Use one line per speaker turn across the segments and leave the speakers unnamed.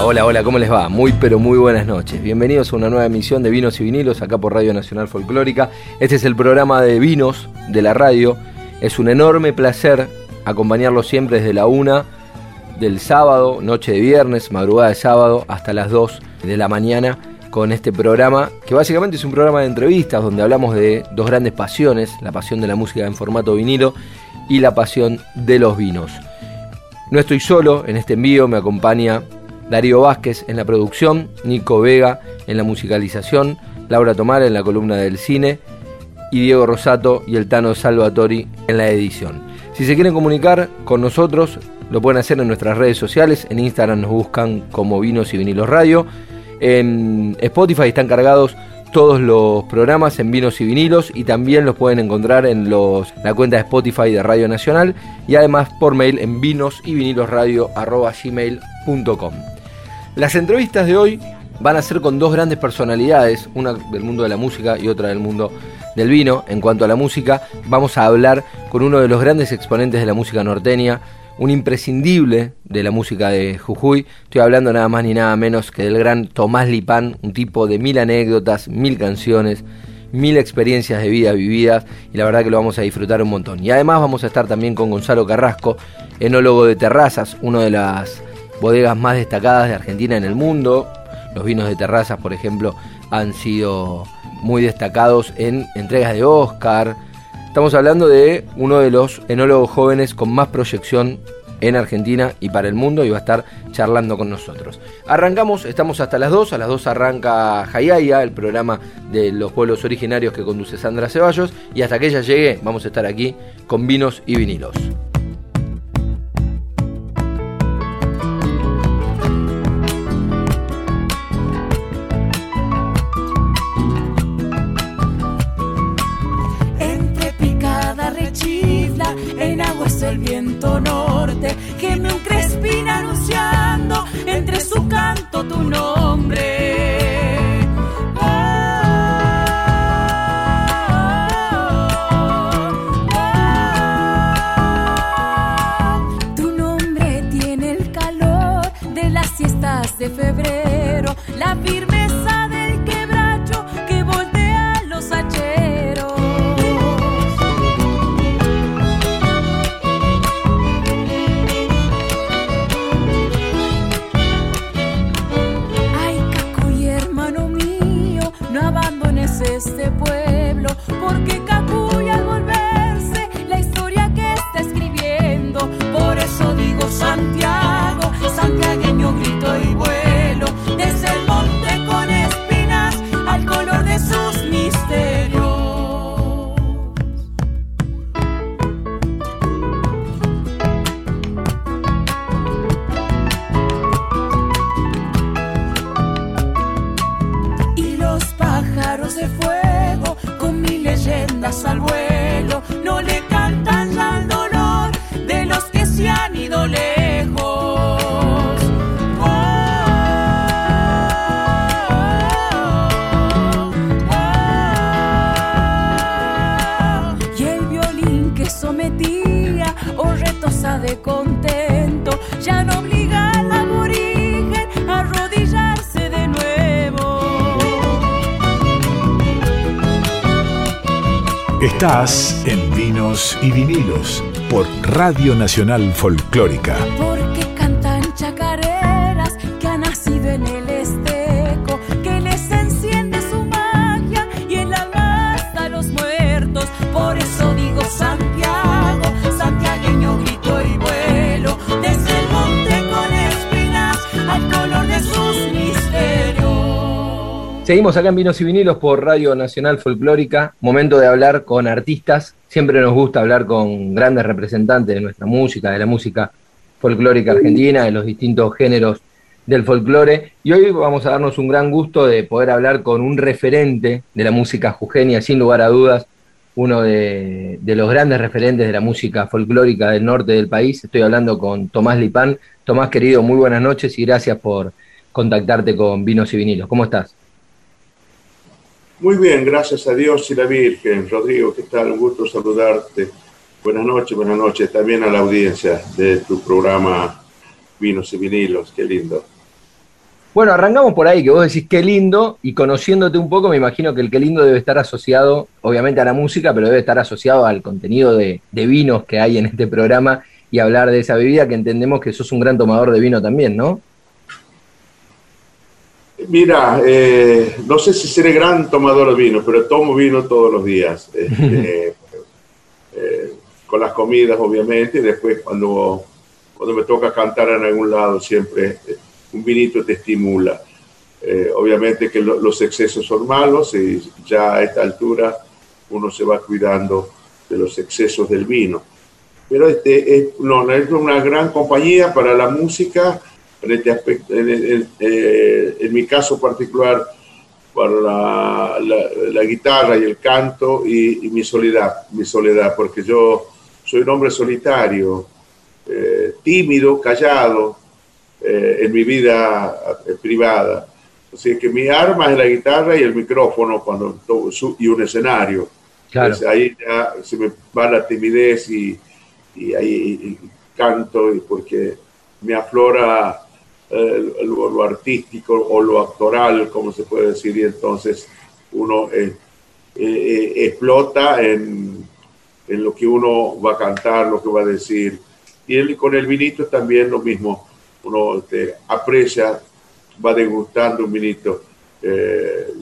Hola, hola, ¿cómo les va? Muy pero muy buenas noches. Bienvenidos a una nueva emisión de Vinos y Vinilos acá por Radio Nacional Folclórica. Este es el programa de vinos de la radio. Es un enorme placer acompañarlos siempre desde la una del sábado, noche de viernes, madrugada de sábado, hasta las 2 de la mañana con este programa, que básicamente es un programa de entrevistas donde hablamos de dos grandes pasiones, la pasión de la música en formato vinilo y la pasión de los vinos. No estoy solo en este envío, me acompaña Darío Vázquez en la producción, Nico Vega en la musicalización, Laura Tomar en la columna del cine y Diego Rosato y el Tano Salvatori en la edición. Si se quieren comunicar con nosotros, lo pueden hacer en nuestras redes sociales. En Instagram nos buscan como Vinos y Vinilos Radio. En Spotify están cargados todos los programas en vinos y vinilos y también los pueden encontrar en la cuenta de Spotify de Radio Nacional y además por mail en vinos y vinilos las entrevistas de hoy van a ser con dos grandes personalidades, una del mundo de la música y otra del mundo del vino. En cuanto a la música, vamos a hablar con uno de los grandes exponentes de la música norteña, un imprescindible de la música de Jujuy. Estoy hablando nada más ni nada menos que del gran Tomás Lipán, un tipo de mil anécdotas, mil canciones, mil experiencias de vida vividas y la verdad que lo vamos a disfrutar un montón. Y además vamos a estar también con Gonzalo Carrasco, enólogo de terrazas, uno de las bodegas más destacadas de Argentina en el mundo. Los vinos de terrazas, por ejemplo, han sido muy destacados en entregas de Oscar. Estamos hablando de uno de los enólogos jóvenes con más proyección en Argentina y para el mundo y va a estar charlando con nosotros. Arrancamos, estamos hasta las 2, a las 2 arranca Jayaya, el programa de los pueblos originarios que conduce Sandra Ceballos y hasta que ella llegue vamos a estar aquí con vinos y vinilos.
Tu nombre. de fuego, con mi leyenda salvo
Estás en Vinos y Vinilos por Radio Nacional Folclórica.
Seguimos acá en Vinos y Vinilos por Radio Nacional Folclórica. Momento de hablar con artistas. Siempre nos gusta hablar con grandes representantes de nuestra música, de la música folclórica argentina, de los distintos géneros del folclore. Y hoy vamos a darnos un gran gusto de poder hablar con un referente de la música jujeña, sin lugar a dudas, uno de, los grandes referentes de la música folclórica del norte del país. Estoy hablando con Tomás Lipán. Tomás, querido, muy buenas noches y gracias por contactarte con Vinos y Vinilos. ¿Cómo estás?
Muy bien, gracias a Dios y la Virgen. Rodrigo, ¿qué tal? Un gusto saludarte. Buenas noches, buenas noches también a la audiencia de tu programa Vinos y Vinilos. Qué lindo.
Bueno, arrancamos por ahí, que vos decís qué lindo, y conociéndote un poco, me imagino que el qué lindo debe estar asociado, obviamente, a la música, pero debe estar asociado al contenido de, vinos que hay en este programa y hablar de esa bebida que entendemos que sos un gran tomador de vino también, ¿no?
Mira, eh, no sé si seré gran tomador de vino, pero tomo vino todos los días. Este, eh, con las comidas, obviamente, y después cuando, cuando me toca cantar en algún lado, siempre eh, un vinito te estimula. obviamente que los excesos son malos y ya a esta altura uno se va cuidando de los excesos del vino. Pero este es, no, es una gran compañía para la música en este aspecto, eh, en, mi caso particular, para la, guitarra y el canto y, mi soledad, mi soledad, porque yo soy un hombre solitario, eh, tímido, callado eh, en mi vida privada. Así que mi arma es la guitarra y el micrófono cuando y un escenario. Claro. ahí ya se me va la timidez y, y ahí canto y porque me aflora lo, artístico o lo actoral, como se puede decir, y entonces uno eh, eh, eh, explota en, en, lo que uno va a cantar, lo que va a decir. Y con el vinito también lo mismo, uno este, aprecia, va degustando un vinito.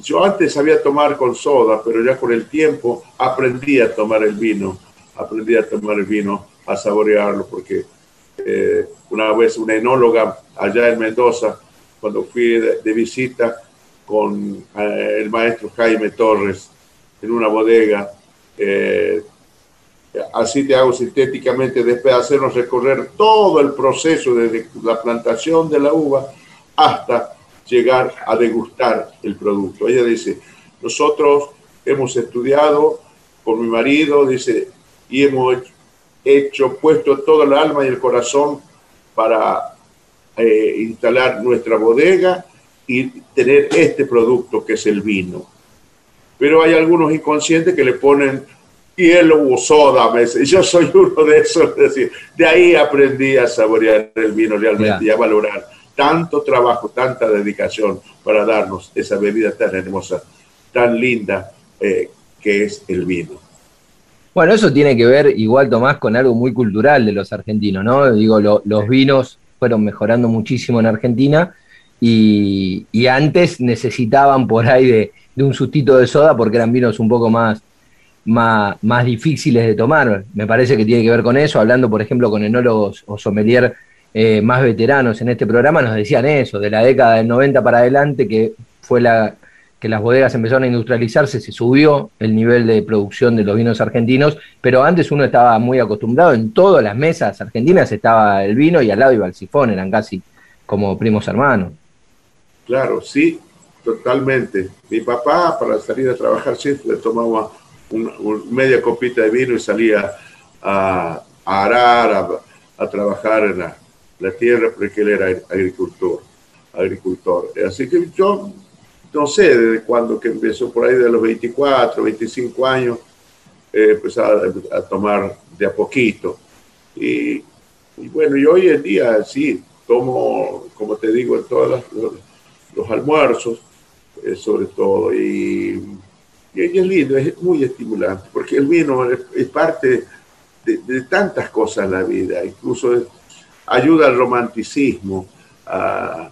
yo antes sabía tomar con soda, pero ya con el tiempo aprendí a tomar el vino, aprendí a tomar el vino, a saborearlo, porque una vez una enóloga allá en Mendoza, cuando fui de, visita con eh, el maestro Jaime Torres en una bodega. Eh, así te hago sintéticamente, después de hacernos recorrer todo el proceso desde la plantación de la uva hasta llegar a degustar el producto. Ella dice, nosotros hemos estudiado con mi marido, dice, y hemos hecho, puesto todo el alma y el corazón para eh, instalar nuestra bodega y tener este producto que es el vino. Pero hay algunos inconscientes que le ponen hielo o soda. Yo soy uno de esos. decir, de ahí aprendí a saborear el vino realmente y a valorar tanto trabajo, tanta dedicación para darnos esa bebida tan hermosa, tan linda eh, que es el vino.
Bueno, eso tiene que ver igual, Tomás, con algo muy cultural de los argentinos, ¿no? Digo, los vinos fueron mejorando muchísimo en Argentina y, antes necesitaban por ahí de, un sustito de soda porque eran vinos un poco más, más, más, difíciles de tomar. Me parece que tiene que ver con eso, hablando por ejemplo con enólogos o sommelier eh, más veteranos en este programa, nos decían eso, de la década del 90 para adelante, que fue la que las bodegas empezaron a industrializarse, se subió el nivel de producción de los vinos argentinos, pero antes uno estaba muy acostumbrado, en todas las mesas argentinas estaba el vino y al lado iba el sifón, eran casi como primos hermanos.
Claro, sí, totalmente. Mi papá para salir a trabajar siempre tomaba una, media copita de vino y salía a, arar, a, trabajar en la, tierra porque él era agricultor. agricultor. Así que yo no sé desde cuándo que empezó, por ahí de los 24, 25 años, eh, empezó a, tomar de a poquito. Y, bueno, y hoy en día sí, tomo, como te digo, en todos los, almuerzos, eh, sobre todo, y, y, es lindo, es muy estimulante, porque el vino es, parte de, tantas cosas en la vida, incluso ayuda al romanticismo, a,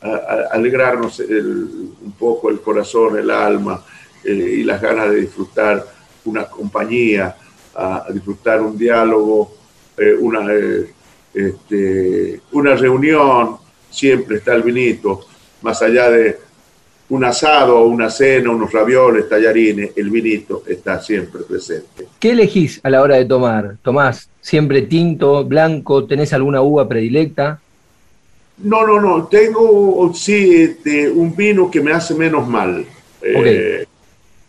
alegrarnos un poco el corazón, el alma eh, y las ganas de disfrutar una compañía, a, disfrutar un diálogo, eh, una, eh, este, una reunión, siempre está el vinito, más allá de un asado, una cena, unos ravioles, tallarines, el vinito está siempre presente.
¿Qué elegís a la hora de tomar? ¿Tomás siempre tinto, blanco? ¿Tenés alguna uva predilecta?
No, no, no. Tengo, sí, este, un vino que me hace menos mal. Eh,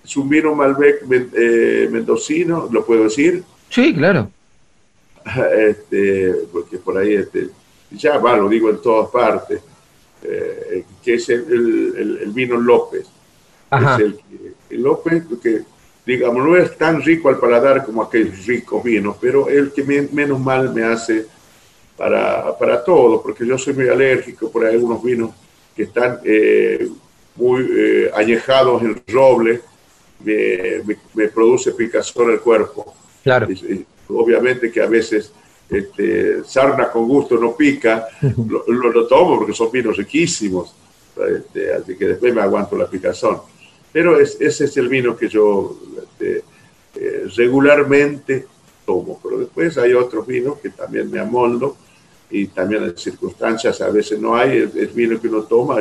es un vino Malbec eh, mendocino, ¿lo puedo decir?
Sí, claro.
Este, porque por ahí, este, ya va, lo digo en todas partes, eh, que es el, vino López. Es el, el, López, que digamos, no es tan rico al paladar como aquellos ricos vinos, pero el que menos mal me hace para, para todo, porque yo soy muy alérgico por algunos vinos que están eh, muy eh, añejados en roble, me, produce picazón el cuerpo.
Claro.
obviamente que a veces este, sarna con gusto no pica, lo, lo, tomo porque son vinos riquísimos, este, así que después me aguanto la picazón. Pero ese es el vino que yo este, eh, regularmente tomo, pero después hay otros vinos que también me amoldo y también en circunstancias a veces no hay, el, vino que uno toma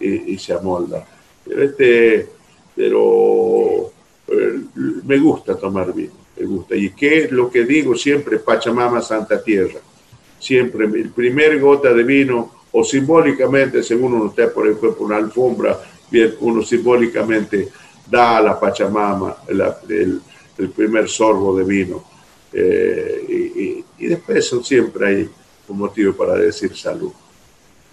y, se amolda. Pero, este, pero eh, me gusta tomar vino, me gusta. ¿Y qué es lo que digo siempre? Pachamama Santa Tierra. Siempre, el primer gota de vino, o simbólicamente, según uno esté por ejemplo una alfombra, bien, uno simbólicamente da a la Pachamama el, primer sorbo de vino. Eh, y, después eso siempre hay un motivo para decir salud.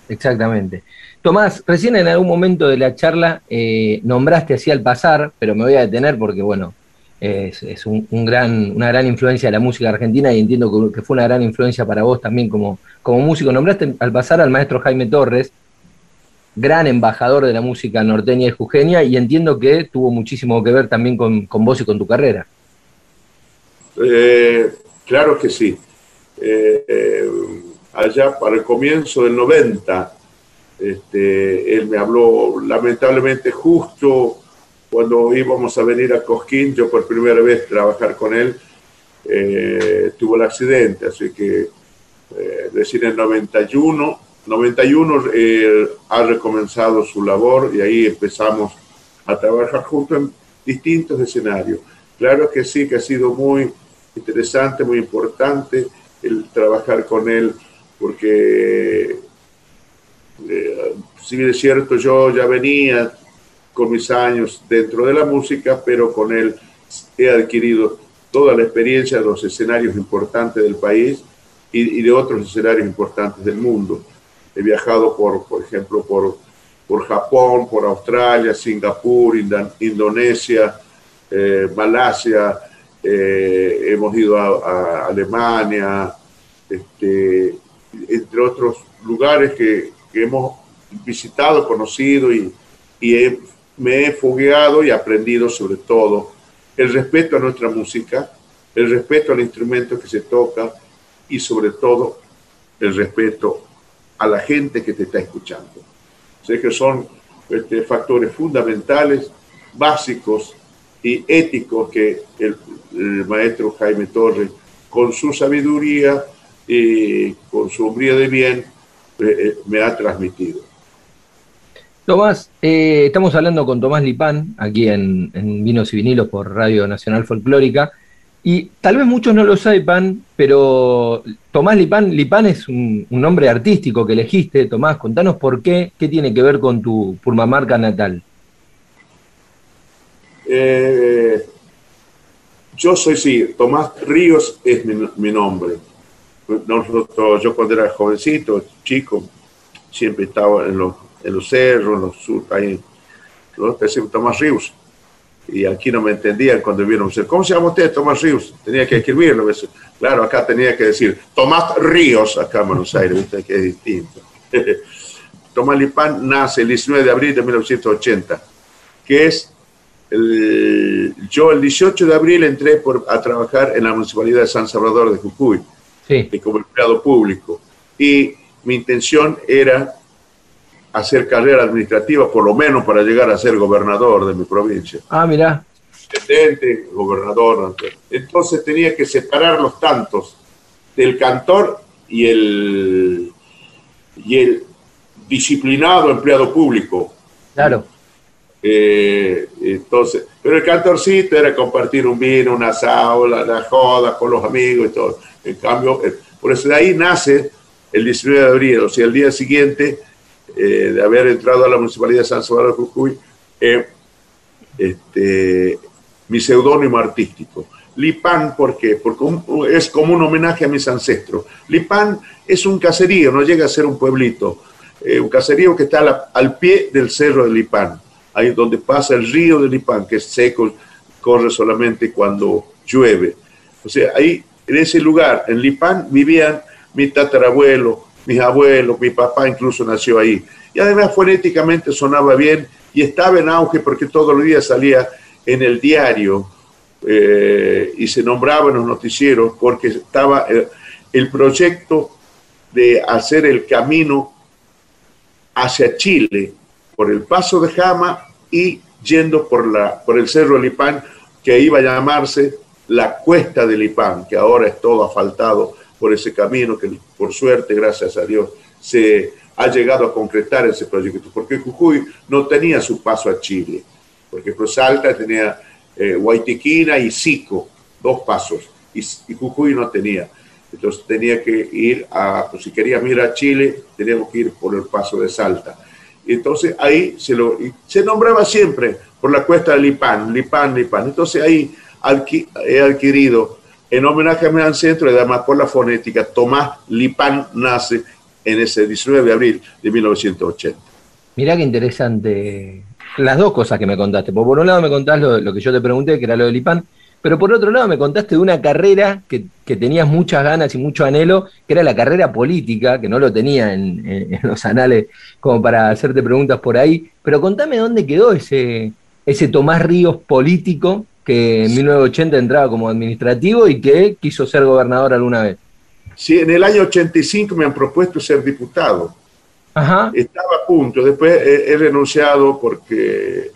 Exactamente. Tomás, recién en algún momento de la charla eh, nombraste así al pasar, pero me voy a detener porque, bueno, es, un, gran, una gran influencia de la música argentina y entiendo que, fue una gran influencia para vos también como, como músico. Nombraste al pasar al maestro Jaime Torres, gran embajador de la música norteña y jujeña, y entiendo que tuvo muchísimo que ver también con, vos y con tu carrera.
Eh, claro que sí. Eh, allá para el comienzo del 90, este, él me habló lamentablemente justo cuando íbamos a venir a Cosquín, yo por primera vez trabajar con él, eh, tuvo el accidente, así que recién en el 91 91 eh, ha recomenzado su labor y ahí empezamos a trabajar juntos en distintos escenarios. Claro que sí, que ha sido muy interesante, muy importante el trabajar con él, porque eh, si bien es cierto, yo ya venía con mis años dentro de la música, pero con él he adquirido toda la experiencia de los escenarios importantes del país y de otros escenarios importantes del mundo. He viajado, por, por ejemplo, por, por Japón, por Australia, Singapur, Indonesia, eh, Malasia, eh, hemos ido a, Alemania, este, entre otros lugares que, hemos visitado, conocido y, y me he fogueado y aprendido sobre todo el respeto a nuestra música, el respeto al instrumento que se toca y sobre todo el respeto a la gente que te está escuchando. Sé que son este, factores fundamentales, básicos y éticos que el, maestro Jaime Torres, con su sabiduría y con su hombría de bien, eh, eh, me ha transmitido.
Tomás, eh, estamos hablando con Tomás Lipán, aquí en, en Vinos y Vinilos por Radio Nacional Folclórica. Y tal vez muchos no lo sepan, pero Tomás Lipán, Lipán es un, nombre artístico que elegiste. Tomás, contanos por qué, qué tiene que ver con tu Purmamarca natal.
Eh, yo soy, sí, Tomás Ríos es mi, nombre. Nosotros, yo cuando era jovencito, chico, siempre estaba en los, en los cerros, en los sur, ahí, Tomás Ríos y aquí no me entendían cuando vieron, ¿cómo se llama usted? Tomás Ríos. Tenía que escribirlo. Claro, acá tenía que decir Tomás Ríos, acá en Buenos Aires, ¿viste? que es distinto. Tomás Lipán nace el 19 de abril de 1980, que es, el, yo el 18 de abril entré por, a trabajar en la Municipalidad de San Salvador de Jujuy, sí. como empleado público. Y mi intención era hacer carrera administrativa, por lo menos para llegar a ser gobernador de mi provincia.
Ah, mira.
Intendente, gobernador. Entonces tenía que separar los tantos del cantor y el, y el disciplinado empleado público.
Claro.
Eh, entonces, pero el cantorcito era compartir un vino, una asado, la, joda con los amigos y todo. En cambio, eh, por eso de ahí nace el 19 de abril, o sea, el día siguiente eh, de haber entrado a la Municipalidad de San Salvador de Jujuy, eh, este, mi seudónimo artístico. Lipán, ¿por qué? Porque es como un homenaje a mis ancestros. Lipán es un caserío, no llega a ser un pueblito. Eh, un caserío que está al pie del cerro de Lipán, ahí donde pasa el río de Lipán, que es seco, corre solamente cuando llueve. O sea, ahí, en ese lugar, en Lipán, vivían mi tatarabuelo, mis abuelos, mi papá incluso nació ahí. Y además fonéticamente sonaba bien y estaba en auge porque todos los días salía en el diario eh, y se nombraba en los noticieros porque estaba eh, el proyecto de hacer el camino hacia Chile por el paso de Jama y yendo por, la, por el Cerro Lipán, que iba a llamarse la Cuesta de Lipán, que ahora es todo asfaltado por ese camino que por suerte, gracias a Dios, se ha llegado a concretar ese proyecto, porque Jujuy no tenía su paso a Chile, porque Salta tenía eh, y Sico, dos pasos, y, Jujuy no tenía. Entonces tenía que ir a, pues, si queríamos ir a Chile, teníamos que ir por el paso de Salta. Entonces ahí se, lo, se nombraba siempre por la cuesta de Lipán, Lipán, Lipán. Entonces ahí he adquirido, en homenaje a mi ancestro y además por la fonética, Tomás Lipán nace en ese 19 de abril de 1980.
Mirá qué interesante las dos cosas que me contaste. Por un lado me contás lo, que yo te pregunté, que era lo del IPAN, pero por otro lado me contaste de una carrera que, tenías muchas ganas y mucho anhelo, que era la carrera política, que no lo tenía en, los anales como para hacerte preguntas por ahí. Pero contame dónde quedó ese, ese Tomás Ríos político que en 1980 entraba como administrativo y que quiso ser gobernador alguna vez.
Sí, en el año 85 me han propuesto ser diputado. Ajá. Estaba a punto, después he, renunciado porque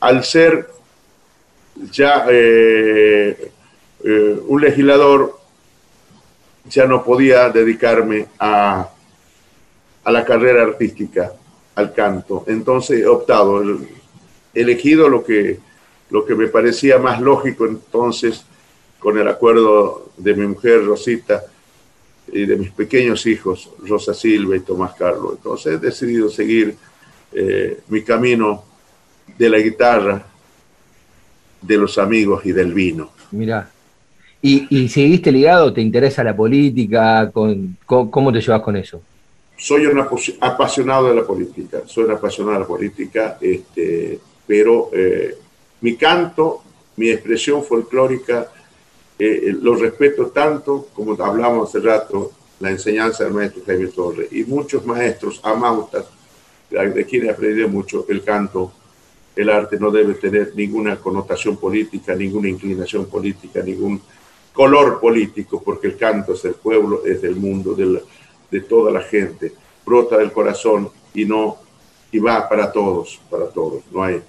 al ser ya eh, eh, un legislador, ya no podía dedicarme a, a, la carrera artística, al canto. Entonces he optado, he elegido lo que, lo que me parecía más lógico entonces con el acuerdo de mi mujer Rosita y de mis pequeños hijos, Rosa Silva y Tomás Carlos. Entonces he decidido seguir eh, mi camino de la guitarra, de los amigos y del vino.
Mira. ¿Y, seguiste ligado? ¿Te interesa la política? Con, ¿Cómo te llevas con eso?
Soy un apasionado de la política, soy un apasionado de la política, este, pero eh, mi canto, mi expresión folclórica, eh, lo respeto tanto como hablamos hace rato, la enseñanza del maestro Jaime Torres. Y muchos maestros amamos, de quienes aprendí mucho, el canto, el arte no debe tener ninguna connotación política, ninguna inclinación política, ningún color político, porque el canto es del pueblo, es del mundo, de toda la gente, brota del corazón y no y va para todos, para todos. No hay,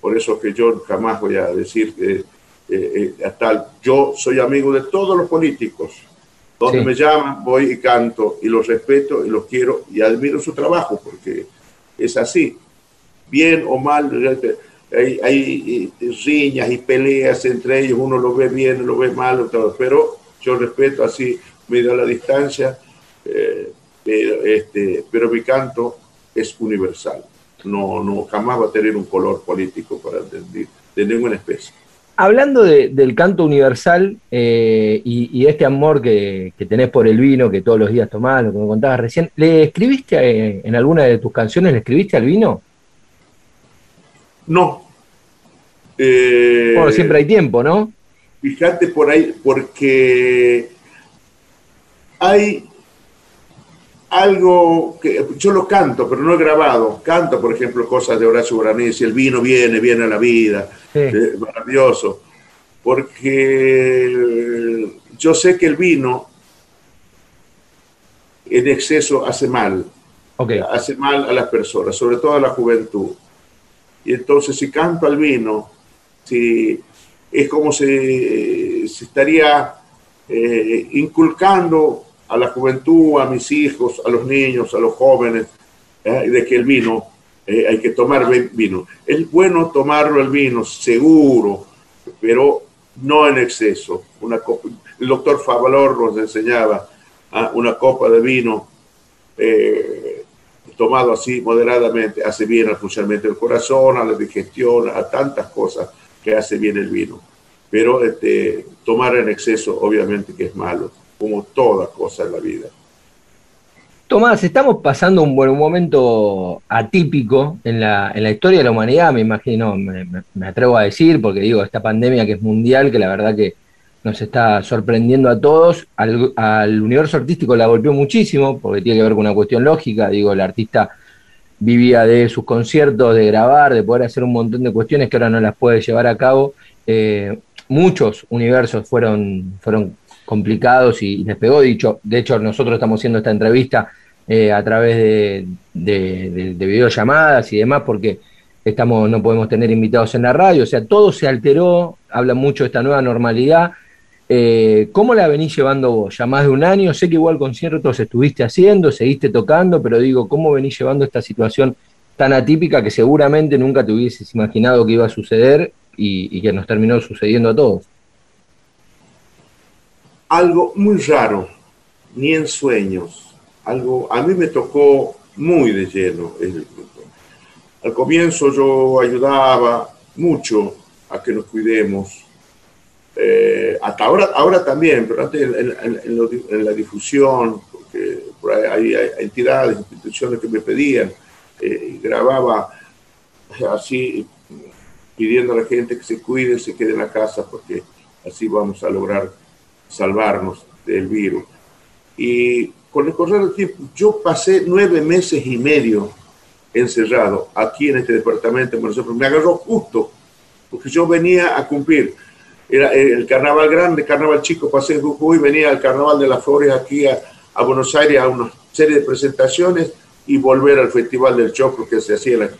por eso que yo jamás voy a decir que eh, eh, tal. Yo soy amigo de todos los políticos. Donde me llaman, voy y canto y los respeto y los quiero y admiro su trabajo porque es así. Bien o mal, hay, hay riñas y peleas entre ellos, uno lo ve bien, lo ve mal, pero yo respeto así, medio a la distancia, eh, pero, este, pero mi canto es universal. No, no, jamás va a tener un color político para de, de ninguna especie.
Hablando del canto universal eh, y, este amor que, tenés por el vino, que todos los días tomás, lo que me contabas recién, ¿le escribiste eh, en alguna de tus canciones, le escribiste al vino?
No.
Eh, bueno, siempre hay tiempo, ¿no?
Fíjate por ahí, porque hay algo que yo lo canto, pero no he grabado. Canto, por ejemplo, cosas de Horacio Guaraní, el vino viene, viene a la vida, maravilloso. Porque yo sé que el vino en exceso hace mal, hace mal a las personas, sobre todo a la juventud. Y entonces si canto al vino, si, es como si se estaría eh, inculcando a la juventud, a mis hijos, a los niños, a los jóvenes, ¿eh? de que el vino, eh, hay que tomar vino. Es bueno tomarlo el vino, seguro, pero no en exceso. Una el doctor Favalor nos enseñaba ¿ah? una copa de vino, eh, tomado así moderadamente, hace bien al funcionamiento del corazón, a la digestión, a tantas cosas que hace bien el vino. Pero este, tomar en exceso obviamente que es malo, como toda cosa en la vida.
Tomás, estamos pasando un buen momento atípico en la, en la historia de la humanidad, me imagino, me, atrevo a decir, porque digo, esta pandemia que es mundial, que la verdad que nos está sorprendiendo a todos, al, universo artístico la golpeó muchísimo, porque tiene que ver con una cuestión lógica, digo, el artista vivía de sus conciertos, de grabar, de poder hacer un montón de cuestiones que ahora no las puede llevar a cabo. Eh, muchos universos fueron, fueron complicados y, les pegó. Dicho, de hecho, nosotros estamos haciendo esta entrevista eh, a través de, de, videollamadas y demás, porque estamos, no podemos tener invitados en la radio. O sea, todo se alteró, habla mucho de esta nueva normalidad. Eh, ¿Cómo la venís llevando vos? Ya más de un año, sé que igual conciertos estuviste haciendo, seguiste tocando, pero digo, ¿cómo venís llevando esta situación tan atípica que seguramente nunca te hubieses imaginado que iba a suceder y que nos terminó sucediendo a todos?
algo muy raro, ni en sueños. Algo, a mí me tocó muy de lleno. Al comienzo yo ayudaba mucho a que nos cuidemos. Eh, hasta ahora, ahora también, pero antes en, la difusión, porque hay, entidades, instituciones que me pedían, eh, grababa así pidiendo a la gente que se cuide, se quede en la casa, porque así vamos a lograr salvarnos del virus. Y con el correr del tiempo, yo pasé nueve meses y medio encerrado aquí en este departamento Me agarró justo, porque yo venía a cumplir. Era el carnaval grande, carnaval chico, pasé en Jujuy, venía al carnaval de las flores aquí a, Buenos Aires a una serie de presentaciones y volver al Festival del Choclo que se hacía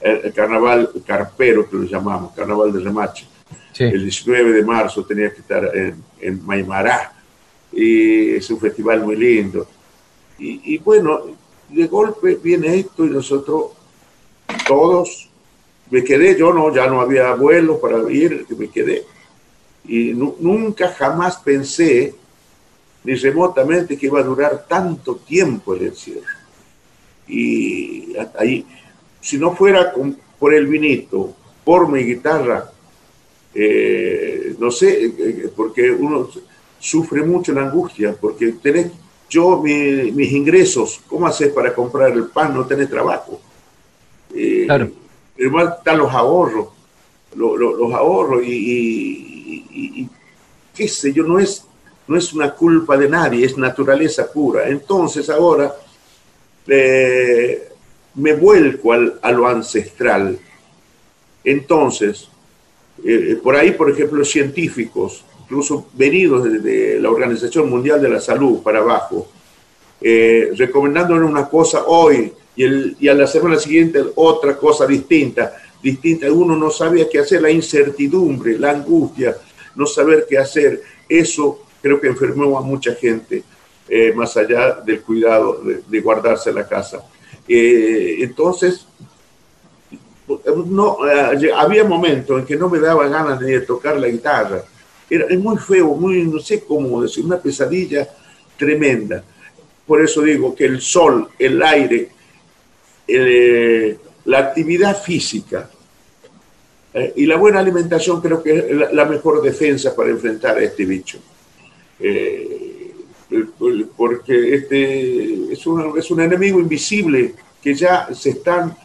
el, carnaval carpero, que lo llamamos, carnaval de remache. El 19 de marzo tenía que estar en, en Maimará. Y es un festival muy lindo. Y, bueno, de golpe viene esto y nosotros todos, me quedé, yo no, ya no había vuelo para ir, me quedé. Y nunca jamás pensé ni remotamente que iba a durar tanto tiempo el encierro. Y ahí, si no fuera por el vinito, por mi guitarra, eh, no sé, eh, eh, porque uno sufre mucho la angustia, porque tenés, yo mis ingresos, ¿cómo haces para comprar el pan? No tenés trabajo. claro. Igual están los ahorros, los ahorros y, qué sé yo, no es, no es una culpa de nadie, es naturaleza pura. Entonces ahora me vuelco a lo ancestral. Entonces, eh, por ahí, por ejemplo, científicos, incluso venidos de, la Organización Mundial de la Salud para abajo, eh, una cosa hoy y, el, y a la semana siguiente otra cosa distinta, distinta. Uno no sabía qué hacer, la incertidumbre, la angustia, no saber qué hacer. Eso creo que enfermó a mucha gente, eh, más allá del cuidado de, guardarse la casa. entonces, no, eh, había momentos en que no me daba ganas de tocar la guitarra. Era muy feo, muy, no sé cómo decir, una pesadilla tremenda. Por eso digo que el sol, el aire, eh, la actividad física eh, y la buena alimentación creo que es la, mejor defensa para enfrentar a este bicho. porque este es un, es un enemigo invisible que ya se están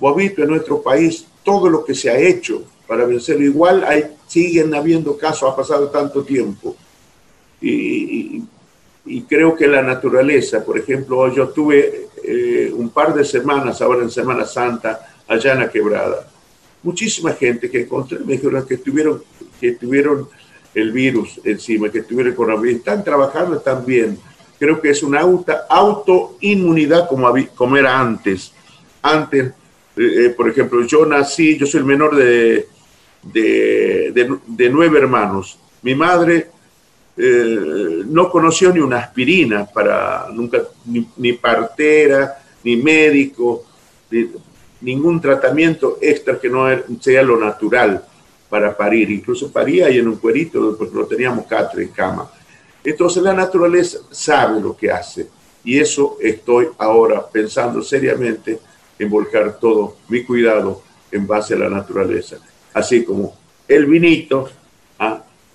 Vos visto en nuestro país todo lo que se ha hecho para vencerlo. Igual hay, siguen habiendo casos, ha pasado tanto tiempo. Y, creo que la naturaleza, por ejemplo, yo tuve eh, un par de semanas, ahora en Semana Santa, allá en la quebrada. Muchísima gente que encontré me dijeron que tuvieron, que tuvieron el virus encima, que tuvieron coronavirus. Están trabajando, están bien. Creo que es una auto, autoinmunidad como, como era antes. Antes eh, eh, por ejemplo, yo nací, yo soy el menor de, de, nueve hermanos. Mi madre eh, no conoció ni una aspirina para nunca, ni, partera, ni médico, ningún tratamiento extra que no sea lo natural para parir. Incluso paría ahí en un cuerito, porque no teníamos catre en cama. Entonces la naturaleza sabe lo que hace. Y eso estoy ahora pensando seriamente en volcar todo mi cuidado en base a la naturaleza. Así como el vinito.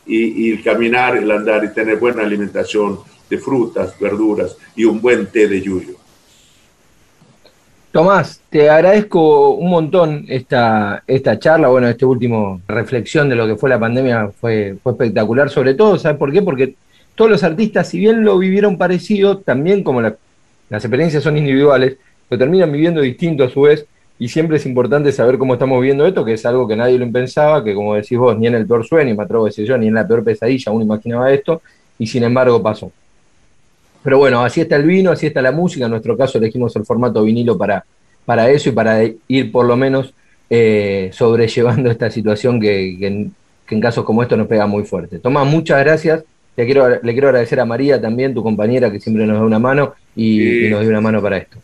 Y, el caminar, el andar y tener buena alimentación de frutas, verduras y un buen té de yuyo.
Tomás, te agradezco un montón esta, esta charla, bueno, esta última reflexión de lo que fue la pandemia fue, fue espectacular, sobre todo, ¿sabes por qué? Porque todos los artistas, si bien lo vivieron parecido, también como la- las experiencias son individuales, lo terminan viviendo distinto a su vez, y siempre es importante saber cómo estamos viviendo esto, que es algo que nadie lo pensaba, que como decís vos, ni en el peor sueño, me atrevo a decir yo, ni en la peor pesadilla uno imaginaba esto, y sin embargo pasó. Pero bueno, así está el vino, así está la música. En nuestro caso elegimos el formato vinilo para, para eso y para ir por lo menos eh, sobrellevando esta situación que, que en, que en casos como estos nos pega muy fuerte. Tomás, muchas gracias. Te quiero, le quiero agradecer a María también, tu compañera, que siempre nos da una mano y,
Sí.
y nos dio una mano para esto.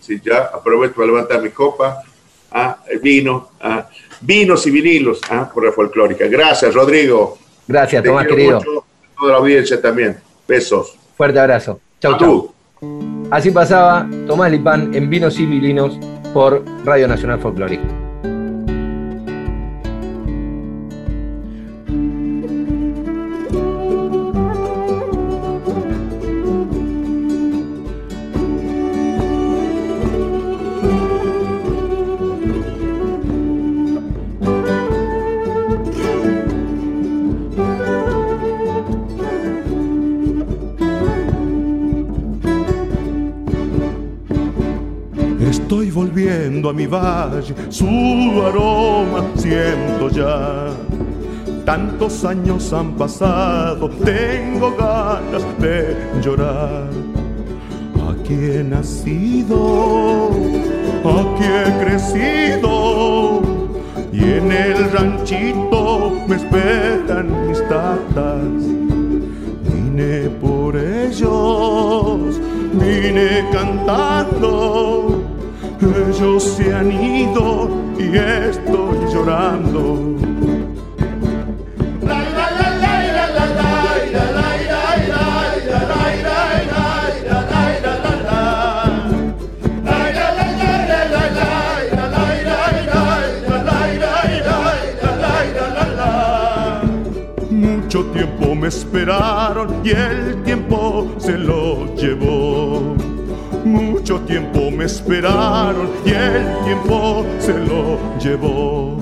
Sí, ya aprovecho para levantar mi copa. Ah, el vino, ah, vinos y vinilos ah, por la folclórica. Gracias, Rodrigo.
Gracias,
Te
Tomás, querido.
mucho, toda la audiencia también. Besos.
Fuerte abrazo. Chau, chau. Así pasaba Tomás Lipán en Vinos y Vilinos por Radio Nacional Folclórica.
A mi valle, su aroma siento ya. Tantos años han pasado, tengo ganas de llorar. Aquí he nacido, aquí he crecido, y en el ranchito me esperan mis tatas. Vine por ellos, vine cantando. Ellos se han ido y estoy llorando. Mucho tiempo me esperaron y el tiempo se lo llevó. Mucho tiempo esperaron y el tiempo se lo llevó.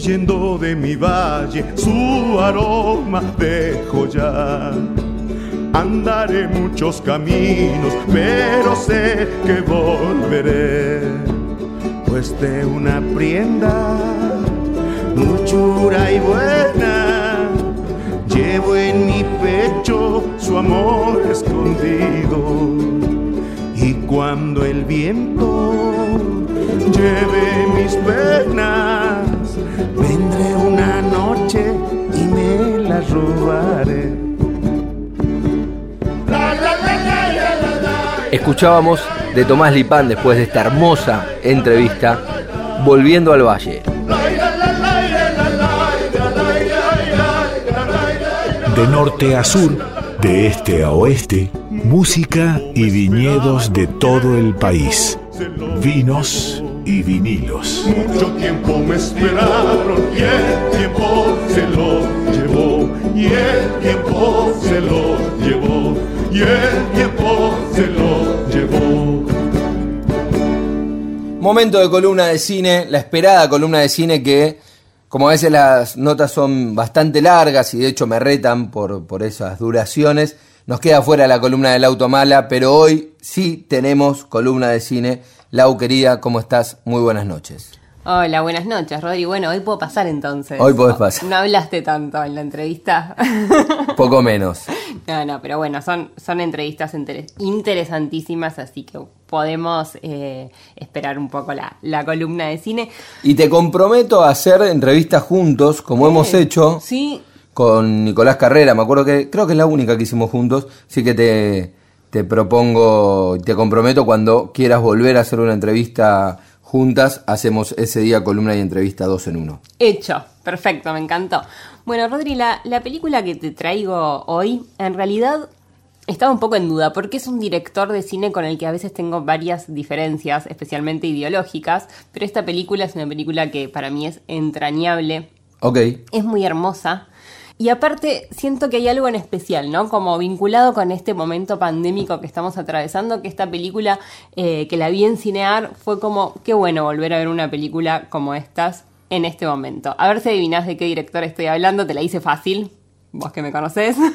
Me estoy yendo de mi valle, su aroma dejo ya. Andaré muchos caminos, pero sé que volveré. Pues de una prienda, muchura y buena, llevo en mi pecho su amor escondido. Y cuando el viento lleve mis penas, vendré una noche y me las robaré.
Escuchábamos de Tomás Lipán después de esta hermosa entrevista, Volviendo al Valle.
De norte a sur, de este a oeste, música y viñedos de todo el país. Vinos y vinilos.
Mucho tiempo me esperaron el tiempo se lo llevó. Y el tiempo se lo llevó. Y el tiempo se lo llevó.
Momento de columna de cine, la esperada columna de cine que, como a veces las notas son bastante largas y de hecho me retan por, por esas duraciones, nos queda fuera la columna del auto mala, pero hoy sí tenemos columna de cine. Lau, querida, ¿cómo estás? Muy buenas noches.
Hola, buenas noches, Rodri. Bueno, hoy puedo pasar entonces.
Hoy podés pasar.
No hablaste tanto en la entrevista.
Poco menos.
No, no, pero bueno, son, son entrevistas inter- interesantísimas, así que podemos eh, esperar un poco la, la columna de cine.
Y te comprometo a hacer entrevistas juntos, como hemos hecho
Sí,
con Nicolás Carrera. Me acuerdo que creo que es la única que hicimos juntos. Así que te, te propongo, te comprometo cuando quieras volver a hacer una entrevista juntas, hacemos ese día columna y entrevista dos en uno.
Hecho, perfecto, me encantó. Bueno, Rodri, la, la película que te traigo hoy, en realidad estaba un poco en duda, porque es un director de cine con el que a veces tengo varias diferencias, especialmente ideológicas, pero esta película es una película que para mí es entrañable,
Ok.
es muy hermosa. Y aparte, siento que hay algo en especial, ¿no? Como vinculado con este momento pandémico que estamos atravesando, que esta película eh, que la vi en Cinear fue como, qué bueno volver a ver una película como estas en este momento. A ver si adivinás de qué director estoy hablando, te la hice fácil, vos que me conocés.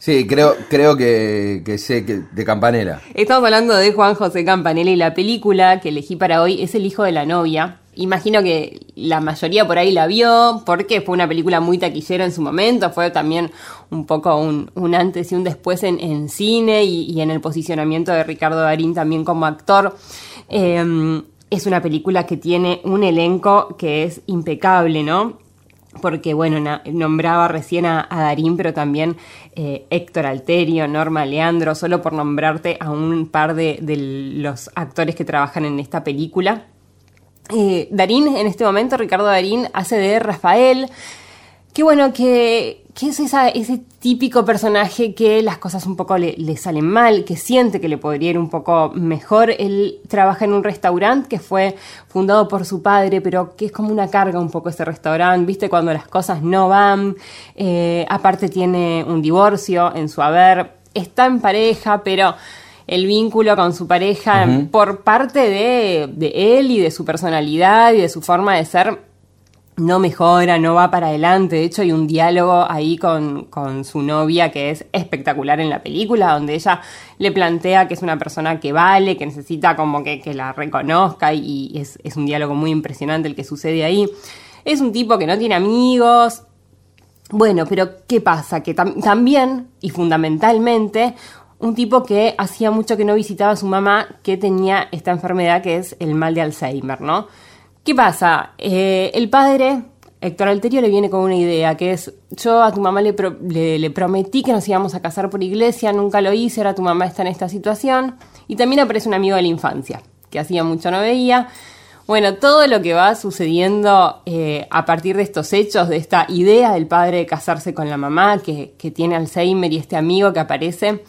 Sí, creo, creo que, que sé que de Campanella.
Estamos hablando de Juan José Campanella y la película que elegí para hoy es El hijo de la novia. Imagino que la mayoría por ahí la vio porque fue una película muy taquillera en su momento, fue también un poco un, un antes y un después en, en cine y, en el posicionamiento de Ricardo Darín también como actor. Eh, es una película que tiene un elenco que es impecable, ¿no? porque bueno, nombraba recién a, a Darín, pero también eh, Héctor Alterio, Norma Leandro, solo por nombrarte a un par de, de los actores que trabajan en esta película. Darín, en este momento, Ricardo Darín hace de Rafael. Qué bueno que, que es ese típico personaje que las cosas un poco le, le salen mal, que siente que le podría ir un poco mejor. Él trabaja en un restaurante que fue fundado por su padre, pero que es como una carga un poco ese restaurante, ¿viste? Cuando las cosas no van. Eh, aparte tiene un divorcio en su haber. Está en pareja, pero el vínculo con su pareja por parte de, de él y de su personalidad y de su forma de ser no mejora, no va para adelante. De hecho, hay un diálogo ahí con, con su novia que es espectacular en la película, donde ella le plantea que es una persona que vale, que necesita como que, que la reconozca y, y es, es un diálogo muy impresionante el que sucede ahí. Es un tipo que no tiene amigos, bueno, pero ¿qué pasa? Que tam- también, y fundamentalmente, un tipo que hacía mucho que no visitaba a su mamá, que tenía esta enfermedad que es el mal de Alzheimer, ¿no? ¿Qué pasa? Eh, el padre, Héctor Alterio, le viene con una idea, que es, yo a tu mamá le, pro- le- le prometí que nos íbamos a casar por iglesia, nunca lo hice, ahora tu mamá está en esta situación. Y también aparece un amigo de la infancia, que hacía mucho no veía. Bueno, todo lo que va sucediendo eh, a partir de estos hechos, de esta idea del padre de casarse con la mamá, que, que tiene Alzheimer y este amigo que aparece,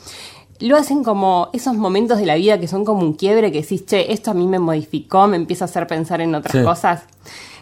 lo hacen como esos momentos de la vida que son como un quiebre, que decís, che, esto a mí me modificó, me empieza a hacer pensar en otras
Sí.
cosas.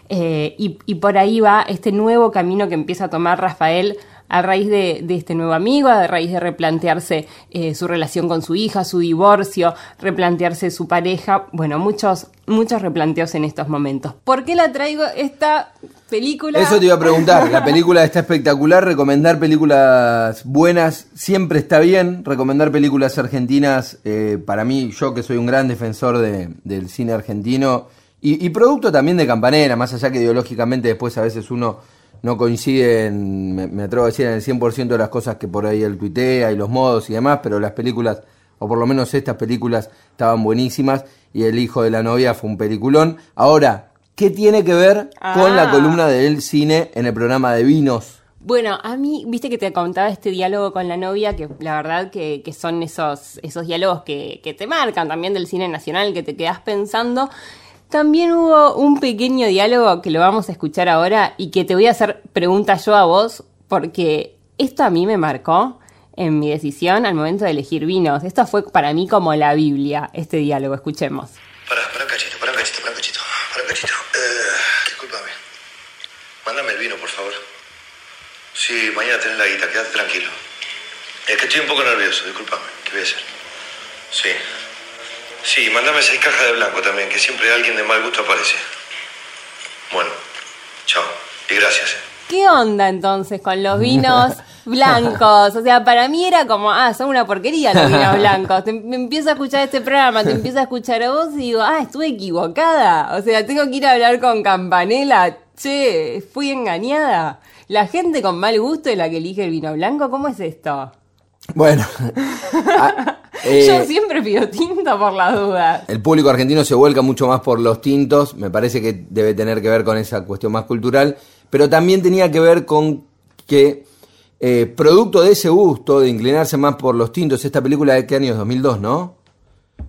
Eh, y, y por ahí va este nuevo camino que empieza a tomar Rafael a raíz de, este nuevo amigo, a raíz de replantearse eh, su relación con su hija, su divorcio, replantearse su pareja, bueno, muchos, muchos replanteos en estos momentos. ¿Por qué la traigo esta película?
Eso te iba a preguntar. La película está espectacular. Recomendar películas buenas siempre está bien. Recomendar películas argentinas, eh, para mí, yo que soy un gran defensor de- del cine argentino y, y producto también de Campanera, más allá que ideológicamente después a veces uno no coincide, en, me, me atrevo a decir, en el 100% de las cosas que por ahí él tuitea y los modos y demás, pero las películas, o por lo menos estas películas, estaban buenísimas y El hijo de la novia fue un peliculón. Ahora, ¿qué tiene que ver con la
Ah.
columna del cine en el programa de vinos?
Bueno, a mí, viste que te contaba este diálogo con la novia, que la verdad que, que son esos, esos diálogos que, que te marcan también del cine nacional, que te quedas pensando. También hubo un pequeño diálogo que lo vamos a escuchar ahora y que te voy a hacer preguntas yo a vos, porque esto a mí me marcó en mi decisión al momento de elegir vinos. Esto fue para mí como la Biblia, este diálogo. Escuchemos.
Pará, pará un cachito, pará un cachito, pará un cachito, pará un cachito. Eh, discúlpame. Mándame el vino, por favor. Sí, mañana tenés la guita, quédate tranquilo. Es que estoy un poco nervioso, discúlpame. ¿Qué voy a hacer? Sí. Sí, mándame seis cajas de blanco también, que siempre alguien de mal gusto aparece. Bueno, chao. Y gracias. eh.
¿Qué onda entonces con los vinos blancos? O sea, para mí era como, ah, son una porquería los vinos blancos. Te, me empiezo a escuchar este programa, te empiezo a escuchar a vos y digo, ah, estuve equivocada. O sea, tengo que ir a hablar con Campanela. Che, fui engañada. La gente con mal gusto es la que elige el vino blanco. ¿Cómo es esto?
Bueno.
Ah, eh, Yo siempre pido tinto por las dudas.
El público argentino se vuelca mucho más por los tintos, me parece que debe tener que ver con esa cuestión más cultural, pero también tenía que ver con que, eh, producto de ese gusto, de inclinarse más por los tintos, esta película de qué año es 2002, ¿no?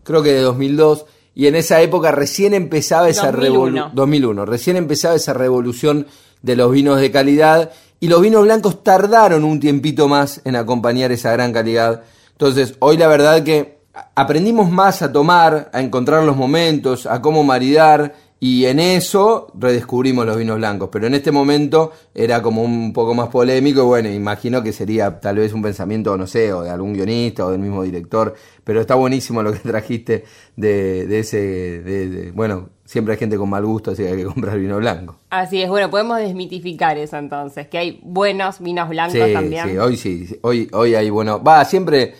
Creo que de 2002, y en esa época recién empezaba esa revolución, 2001, recién empezaba esa revolución de los vinos de calidad, y los vinos blancos tardaron un tiempito más en acompañar esa gran calidad. Entonces, hoy la verdad que aprendimos más a tomar, a encontrar los momentos, a cómo maridar y en eso redescubrimos los vinos blancos, pero en este momento era como un poco más polémico, y bueno, imagino que sería tal vez un pensamiento, no sé, o de algún guionista o del mismo director, pero está buenísimo lo que trajiste de, ese, de, bueno, siempre hay gente con mal gusto, así que hay que comprar vino blanco.
Así es, bueno, podemos desmitificar eso entonces, que hay buenos vinos blancos también.
Sí, hoy sí, hoy, hoy hay bueno, va, siempre,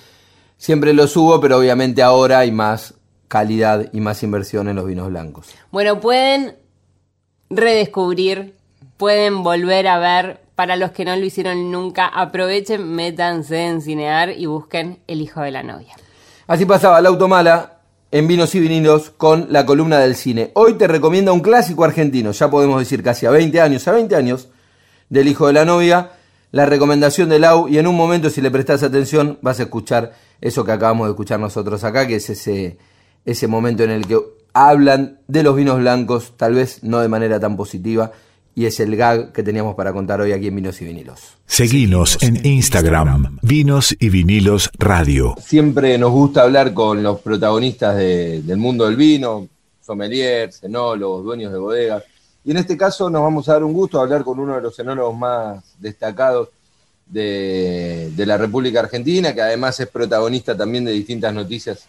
siempre los hubo, pero obviamente ahora hay más calidad y más inversión en los vinos blancos.
Bueno, pueden redescubrir, pueden volver a ver. Para los que no lo hicieron nunca, aprovechen, métanse en Cinear y busquen El hijo de la novia.
Así pasaba la automala en Vinos y Vinilos con la columna del cine. Hoy te recomienda un clásico argentino, ya podemos decir casi a 20 años, a 20 años, del hijo de la novia, la recomendación de Lau, y en un momento, si le prestas atención, vas a escuchar eso que acabamos de escuchar nosotros acá, que es ese ese momento en el que hablan de los vinos blancos, tal vez no de manera tan positiva, y es el gag que teníamos para contar hoy aquí en Vinos y Vinilos.
Seguinos en Instagram, Vinos y Vinilos Radio.
Siempre nos gusta hablar con los protagonistas del mundo del vino, sommeliers, enólogos, dueños de bodegas, y en este caso nos vamos a dar un gusto a hablar con uno de los enólogos más destacados de, de la República Argentina, que además es protagonista también de distintas noticias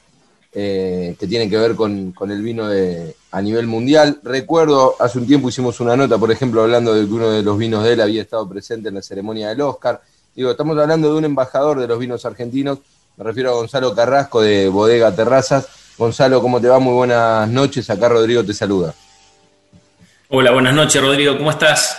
eh, que tienen que ver con, el vino de, a nivel mundial. Recuerdo, hace un tiempo hicimos una nota, por ejemplo, hablando de que uno de los vinos de él había estado presente en la ceremonia del Oscar. Digo, estamos hablando de un embajador de los vinos argentinos, me refiero a Gonzalo Carrasco de Bodega Terrazas. Gonzalo, ¿cómo te va? Muy buenas noches, acá Rodrigo te saluda.
Hola, buenas noches Rodrigo, ¿cómo estás?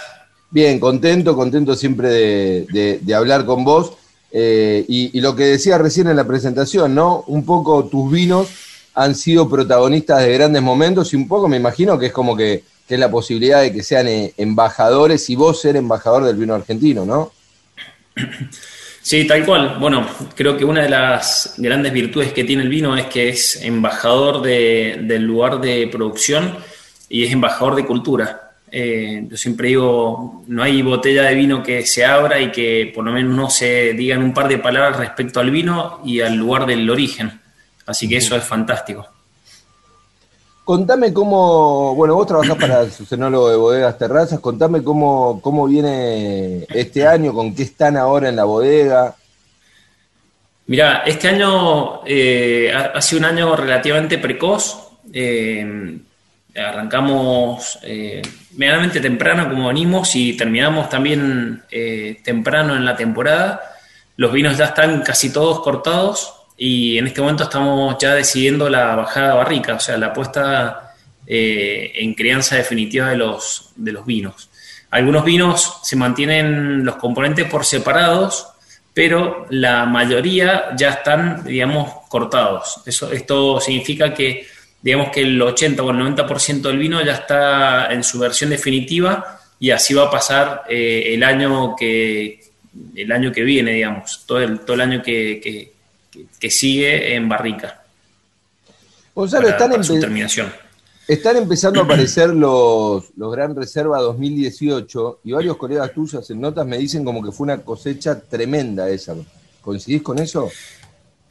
Bien, contento, contento siempre de hablar con vos. Eh, y, lo que decía recién en la presentación, ¿no? Un poco tus vinos han sido protagonistas de grandes momentos y un poco me imagino que es como que, es la posibilidad de que sean eh, embajadores y vos ser embajador del vino argentino, ¿no?
Sí, tal cual. Bueno, creo que una de las grandes virtudes que tiene el vino es que es embajador del lugar de producción y es embajador de cultura. Eh, yo siempre digo, no hay botella de vino que se abra y que por lo menos no se digan un par de palabras respecto al vino y al lugar del origen. Así que eso es fantástico.
Contame cómo, bueno, vos trabajás para el sucenólogo de Bodegas Terrazas, contame cómo, cómo viene este año, con qué están ahora en la bodega.
Mira, este año eh, ha, sido un año relativamente precoz. Eh, arrancamos eh, medianamente temprano como venimos y terminamos también eh, temprano en la temporada. Los vinos ya están casi todos cortados y en este momento estamos ya decidiendo la bajada barrica, o sea, la puesta eh, en crianza definitiva de los, de los vinos. Algunos vinos se mantienen los componentes por separados, pero la mayoría ya están, digamos, cortados. Eso, esto significa que digamos que el 80 o el 90% del vino ya está en su versión definitiva y así va a pasar eh, el año que el año que viene, digamos, todo el, todo el año que, sigue en barrica.
Gonzalo, están, están empezando a aparecer los, los Gran Reserva 2018 y varios colegas tuyos en notas me dicen como que fue una cosecha tremenda esa. ¿Coincidís con eso?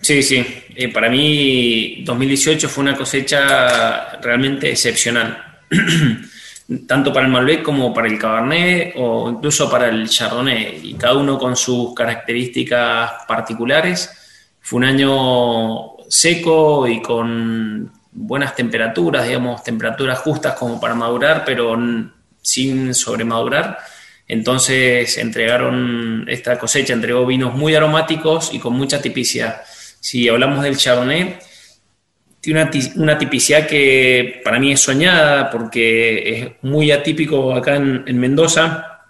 Sí, sí. Eh, para mí 2018 fue una cosecha realmente excepcional. Tanto para el Malbec como para el Cabernet o incluso para el Chardonnay. Y cada uno con sus características particulares. Fue un año seco y con buenas temperaturas, digamos, temperaturas justas como para madurar, pero sin sobremadurar. Entonces entregaron esta cosecha, entregó vinos muy aromáticos y con mucha tipicidad si hablamos del Chardonnay, tiene una, tipicidad que para mí es soñada porque es muy atípico acá en, Mendoza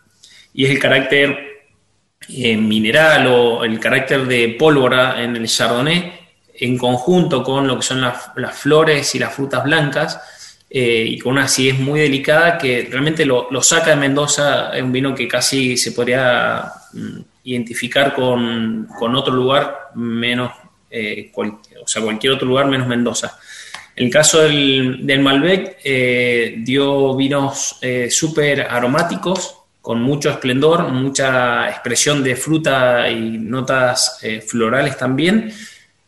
y es el carácter eh, mineral o el carácter de pólvora en el chardonnay, en conjunto con lo que son las, flores y las frutas blancas, eh, y con una acidez muy delicada que realmente lo, lo, saca de Mendoza, es un vino que casi se podría mm, identificar con, con, otro lugar menos, eh, o sea, cualquier otro lugar menos Mendoza. El caso del, del Malbec eh, dio vinos súper aromáticos, con mucho esplendor, mucha expresión de fruta y notas eh, florales también,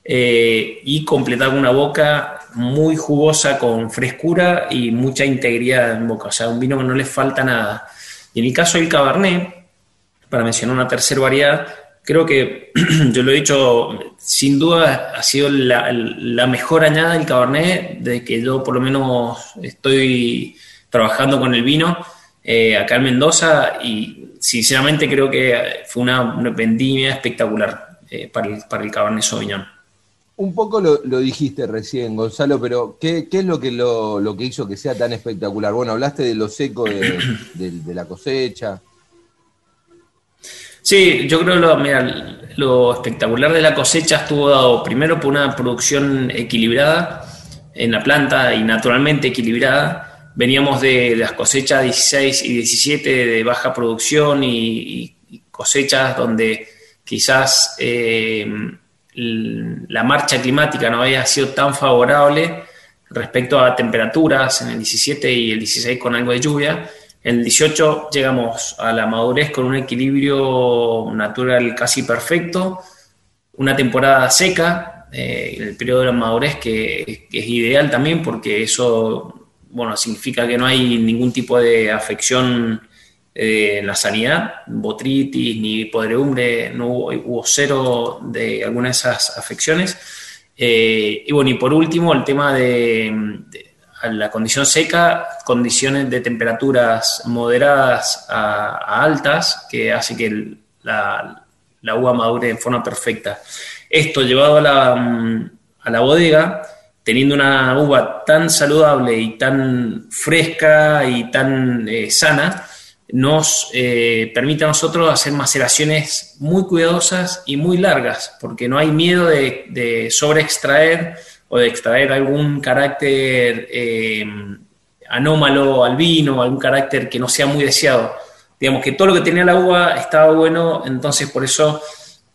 eh, y completar una boca muy jugosa con frescura y mucha integridad en boca, o sea, un vino que no le falta nada. Y en el caso del Cabernet, para mencionar una tercera variedad, creo que, yo lo he dicho, sin duda ha sido la, la, mejor añada del Cabernet de que yo por lo menos estoy trabajando con el vino eh, acá en Mendoza y sinceramente creo que fue una, una vendimia espectacular eh, para, el, para el Cabernet Sauvignon.
Un poco lo, lo, dijiste recién, Gonzalo, pero ¿qué, qué es lo que, lo, lo, que hizo que sea tan espectacular? Bueno, hablaste de lo seco de, de, de la cosecha.
Sí, yo creo que lo, mira, lo espectacular de la cosecha estuvo dado primero por una producción equilibrada en la planta y naturalmente equilibrada. Veníamos de las cosechas 16 y 17 de baja producción y, cosechas donde quizás eh, la marcha climática no había sido tan favorable respecto a temperaturas en el 17 y el 16 con algo de lluvia. En el 18 llegamos a la madurez con un equilibrio natural casi perfecto, una temporada seca, eh, el periodo de la madurez que, es ideal también porque eso bueno, significa que no hay ningún tipo de afección eh, en la sanidad, botritis ni podredumbre, no hubo, hubo, cero de alguna de esas afecciones. Eh, y bueno, y por último el tema de, la condición seca, condiciones de temperaturas moderadas a, altas, que hace que la, la, uva madure de forma perfecta. Esto llevado a la, a la bodega, teniendo una uva tan saludable y tan fresca y tan eh, sana, nos eh, permite a nosotros hacer maceraciones muy cuidadosas y muy largas, porque no hay miedo de, de sobreextraer o de extraer algún carácter eh, anómalo al vino, algún carácter que no sea muy deseado. Digamos que todo lo que tenía la uva estaba bueno, entonces por eso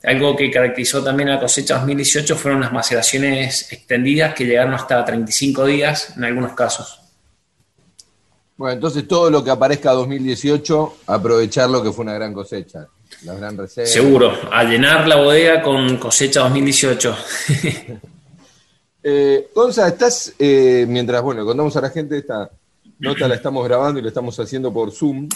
algo que caracterizó también la cosecha 2018 fueron las maceraciones extendidas que llegaron hasta 35 días en algunos casos.
Bueno, entonces todo lo que aparezca 2018, aprovechar lo que fue una gran cosecha, la gran reserva.
Seguro, a llenar la bodega con cosecha 2018.
Eh, Gonza, estás, eh, mientras, bueno, contamos a la gente, esta nota la estamos grabando y la estamos haciendo por Zoom,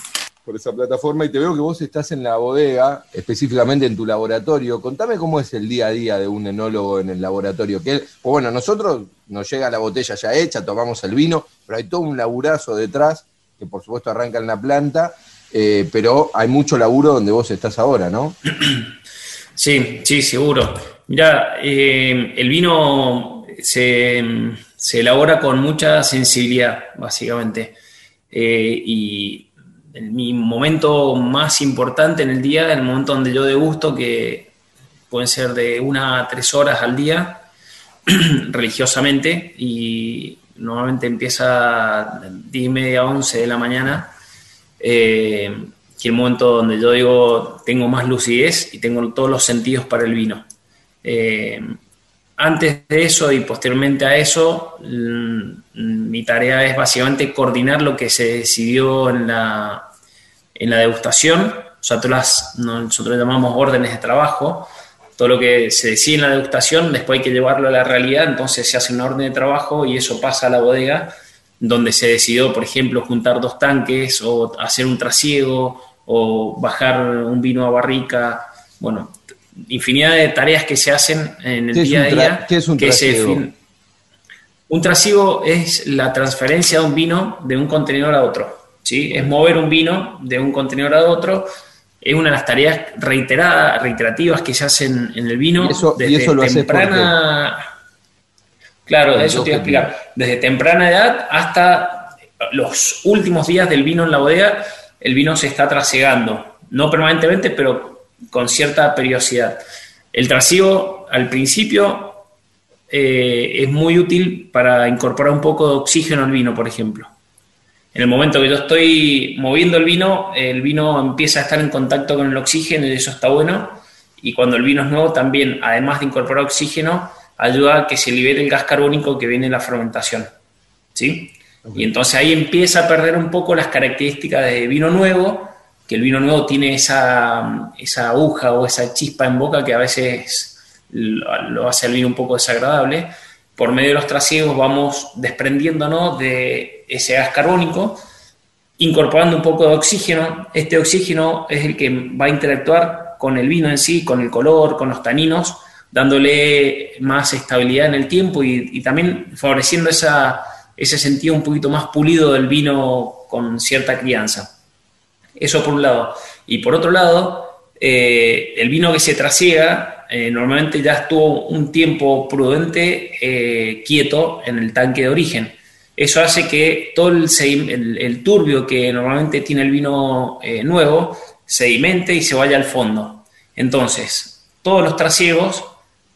por esa plataforma, y te veo que vos estás en la bodega, específicamente en tu laboratorio. Contame cómo es el día a día de un enólogo en el laboratorio. Que, pues bueno, nosotros nos llega la botella ya hecha, tomamos el vino, pero hay todo un laburazo detrás, que por supuesto arranca en la planta, eh, pero hay mucho laburo donde vos estás ahora, ¿no?
Sí, sí, seguro. Mira, eh, el vino se, se, elabora con mucha sensibilidad, básicamente. Eh, y mi momento más importante en el día, el momento donde yo degusto, que pueden ser de una a tres horas al día, religiosamente, y normalmente empieza a 10 y media, 11 de la mañana. Eh, que el momento donde yo digo tengo más lucidez y tengo todos los sentidos para el vino. Eh, antes de eso y posteriormente a eso, mi tarea es básicamente coordinar lo que se decidió en la, en la degustación. Las, nosotros llamamos órdenes de trabajo. Todo lo que se decide en la degustación, después hay que llevarlo a la realidad, entonces se hace una orden de trabajo y eso pasa a la bodega, donde se decidió, por ejemplo, juntar dos tanques o hacer un trasiego o bajar un vino a barrica, bueno, infinidad de tareas que se hacen en el día a día.
¿Qué es un trasiego? Se,
un trasiego es la transferencia de un vino de un contenedor a otro, ¿sí? Es mover un vino de un contenedor a otro, es una de las tareas reiteradas, reiterativas que se hacen en el vino
¿Y eso,
desde
y eso lo
temprana... Claro, de eso te voy a explicar. Desde temprana edad hasta los últimos días del vino en la bodega, el vino se está trasegando, no permanentemente, pero con cierta periodicidad. El trasiego al principio eh, es muy útil para incorporar un poco de oxígeno al vino, por ejemplo. En el momento que yo estoy moviendo el vino, el vino empieza a estar en contacto con el oxígeno y eso está bueno. Y cuando el vino es nuevo, también, además de incorporar oxígeno, ayuda a que se libere el gas carbónico que viene de la fermentación. ¿Sí? Y entonces ahí empieza a perder un poco las características de vino nuevo, que el vino nuevo tiene esa, esa aguja o esa chispa en boca que a veces lo, hace al vino un poco desagradable. Por medio de los trasiegos vamos desprendiéndonos de ese gas carbónico, incorporando un poco de oxígeno. Este oxígeno es el que va a interactuar con el vino en sí, con el color, con los taninos, dándole más estabilidad en el tiempo y también favoreciendo esa ese sentido un poquito más pulido del vino con cierta crianza. Eso por un lado. Y por otro lado, eh, el vino que se trasiega eh, normalmente ya estuvo un tiempo prudente eh, quieto en el tanque de origen. Eso hace que todo el, turbio que normalmente tiene el vino nuevo sedimente y se vaya al fondo. Entonces, todos los trasiegos,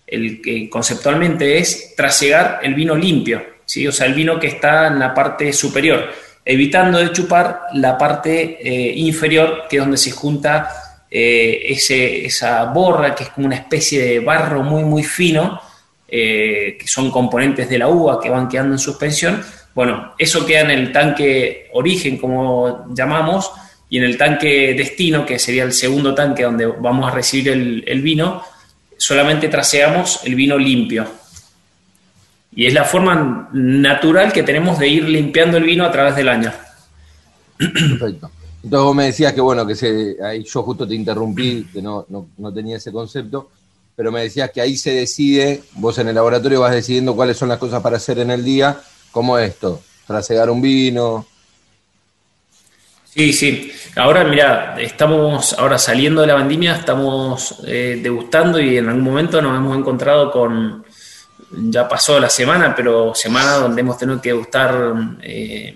el que conceptualmente es trasegar el vino limpio ¿sí? o sea, el vino que está en la parte superior, evitando de chupar la parte eh, inferior, que es donde se junta eh, ese, esa borra, que es como una especie de barro muy, muy fino, eh, que son componentes de la uva que van quedando en suspensión. Bueno, eso queda en el tanque origen, como llamamos, y en el tanque destino, que sería el segundo tanque donde vamos a recibir el, el vino, solamente traseamos el vino limpio. Y es la forma natural que tenemos de ir limpiando el vino a través del año.
Perfecto. Entonces vos me decías que bueno, que se, ahí yo justo te interrumpí, que no, no, tenía ese concepto, pero me decías que ahí se decide, vos en el laboratorio vas decidiendo cuáles son las cosas para hacer en el día, como esto, para cegar un vino.
Sí, sí. Ahora, mira, estamos ahora saliendo de la vendimia, estamos eh, degustando y en algún momento nos hemos encontrado con, ya pasó la semana, pero semana donde hemos tenido que gustar eh,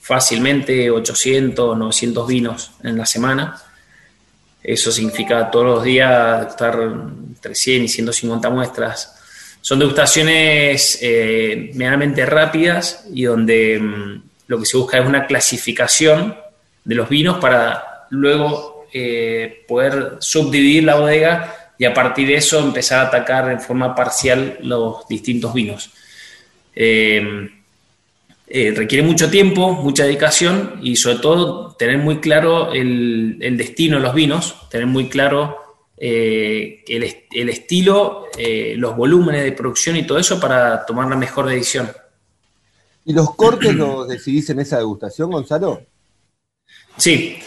fácilmente 800, 900 vinos en la semana. Eso significa todos los días degustar entre 100 y 150 muestras. Son degustaciones eh, medianamente rápidas y donde mm, lo que se busca es una clasificación de los vinos para luego eh, poder subdividir la bodega y a partir de eso empezar a atacar en forma parcial los distintos vinos. Eh, eh, requiere mucho tiempo, mucha dedicación y sobre todo tener muy claro el, destino de los vinos, tener muy claro eh, el, estilo, los volúmenes de producción y todo eso para tomar la mejor decisión.
¿Y los cortes los decidís en esa degustación, Gonzalo?
Sí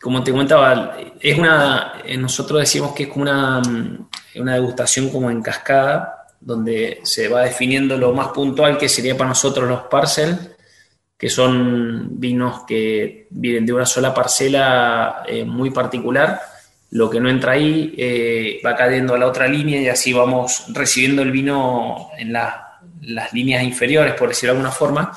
como te comentaba, es una, eh, nosotros decimos que es como una, mm, una degustación como en cascada, donde se va definiendo lo más puntual que sería para nosotros los parcel, que son vinos que vienen de una sola parcela eh, muy particular. Lo que no entra ahí eh, va cayendo a la otra línea y así vamos recibiendo el vino en las líneas inferiores, por decirlo de alguna forma.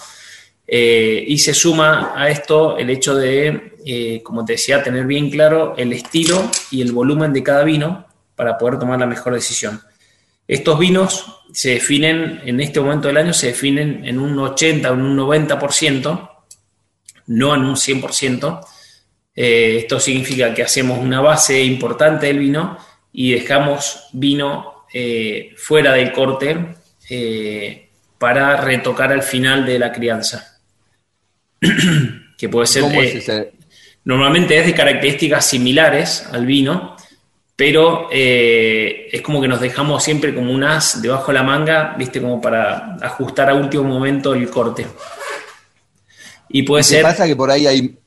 Y se suma a esto el hecho de eh, como te decía, tener bien claro el estilo y el volumen de cada vino para poder tomar la mejor decisión. Estos vinos se definen, en este momento del año, se definen en un 80 o un 90%, no en un 100%. Eh, esto significa que hacemos una base importante del vino y dejamos vino eh, fuera del corte para retocar al final de la crianza. que puede ser... Normalmente es de características similares al vino, pero eh, es como que nos dejamos siempre como un as debajo de la manga, ¿viste? Como para ajustar a último momento el corte. Y puede ser.
pasa que por ahí hay.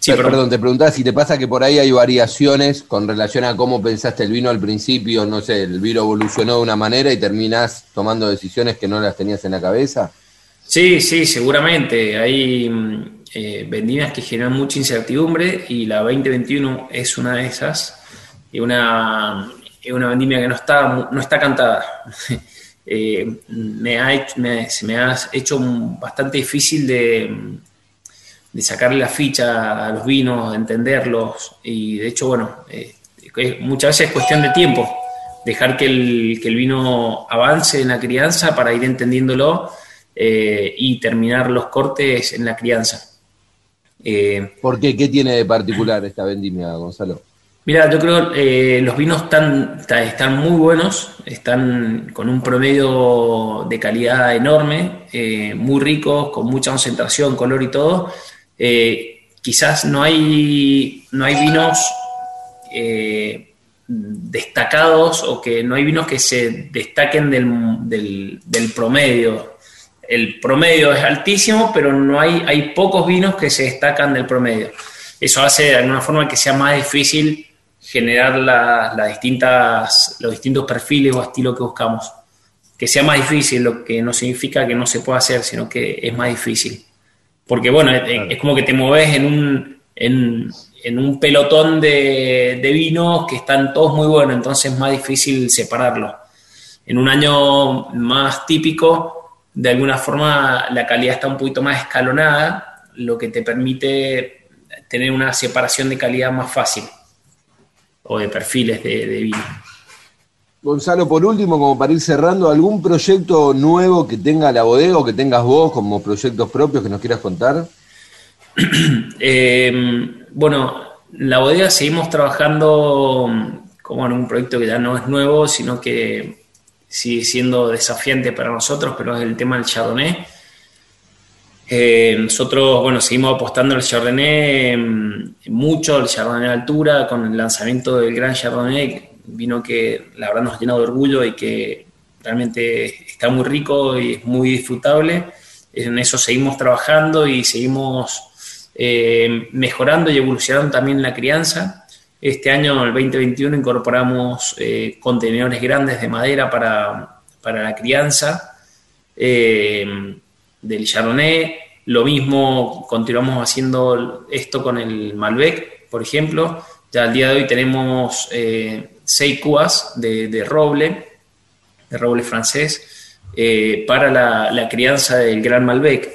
Sí, perdón. te preguntaba si te pasa que por ahí hay variaciones con relación a cómo pensaste el vino al principio, no sé, el vino evolucionó de una manera y terminás tomando decisiones que no las tenías en la cabeza.
Sí, sí, seguramente. Hay mm, eh, vendimias que generan mucha incertidumbre y la 2021 es una de esas. Y una, una vendimia que no está, no está cantada. Eh, me, ha, me, se me ha hecho bastante difícil de, de sacarle la ficha a los vinos, de entenderlos. Y de hecho, bueno, eh, muchas veces es cuestión de tiempo, dejar que el, que el vino avance en la crianza para ir entendiéndolo eh, y terminar los cortes en la crianza.
Eh, ¿Por qué? ¿Qué tiene de particular esta vendimia, Gonzalo?
Mira, yo creo que eh, los vinos están, están muy buenos, están con un promedio de calidad enorme, eh, muy ricos, con mucha concentración, color y todo. quizás no hay, no hay vinos destacados o que no hay vinos que se destaquen del, del promedio el promedio es altísimo, pero no hay, hay pocos vinos que se destacan del promedio. Eso hace de alguna forma que sea más difícil generar las distintas, los distintos perfiles o estilos que buscamos. Que sea más difícil, lo que no significa que no se pueda hacer, sino que es más difícil. Porque bueno, es, como que te mueves en un, en, un pelotón de, de, vinos que están todos muy buenos, entonces es más difícil separarlos. En un año más típico, de alguna forma la calidad está un poquito más escalonada, lo que te permite tener una separación de calidad más fácil o de perfiles de, vino.
Gonzalo, por último, como para ir cerrando, ¿algún proyecto nuevo que tenga la bodega o que tengas vos como proyectos propios que nos quieras contar?
Em, bueno, la bodega seguimos trabajando como en un proyecto que ya no es nuevo, sino que sigue siendo desafiante para nosotros, pero es el tema del Chardonnay. Eh, nosotros, bueno, seguimos apostando al Chardonnay mucho, el Chardonnay de altura, con el lanzamiento del Gran Chardonnay, vino que la verdad nos llena de orgullo y que realmente está muy rico y es muy disfrutable. En eso seguimos trabajando y seguimos eh, mejorando y evolucionando también la crianza. Este año, el 2021, incorporamos eh, contenedores grandes de madera para, la crianza eh, del Chardonnay. Lo mismo continuamos haciendo esto con el Malbec, por ejemplo. Ya al día de hoy tenemos eh, seis cubas de, roble, de roble francés, para la, crianza del Gran Malbec.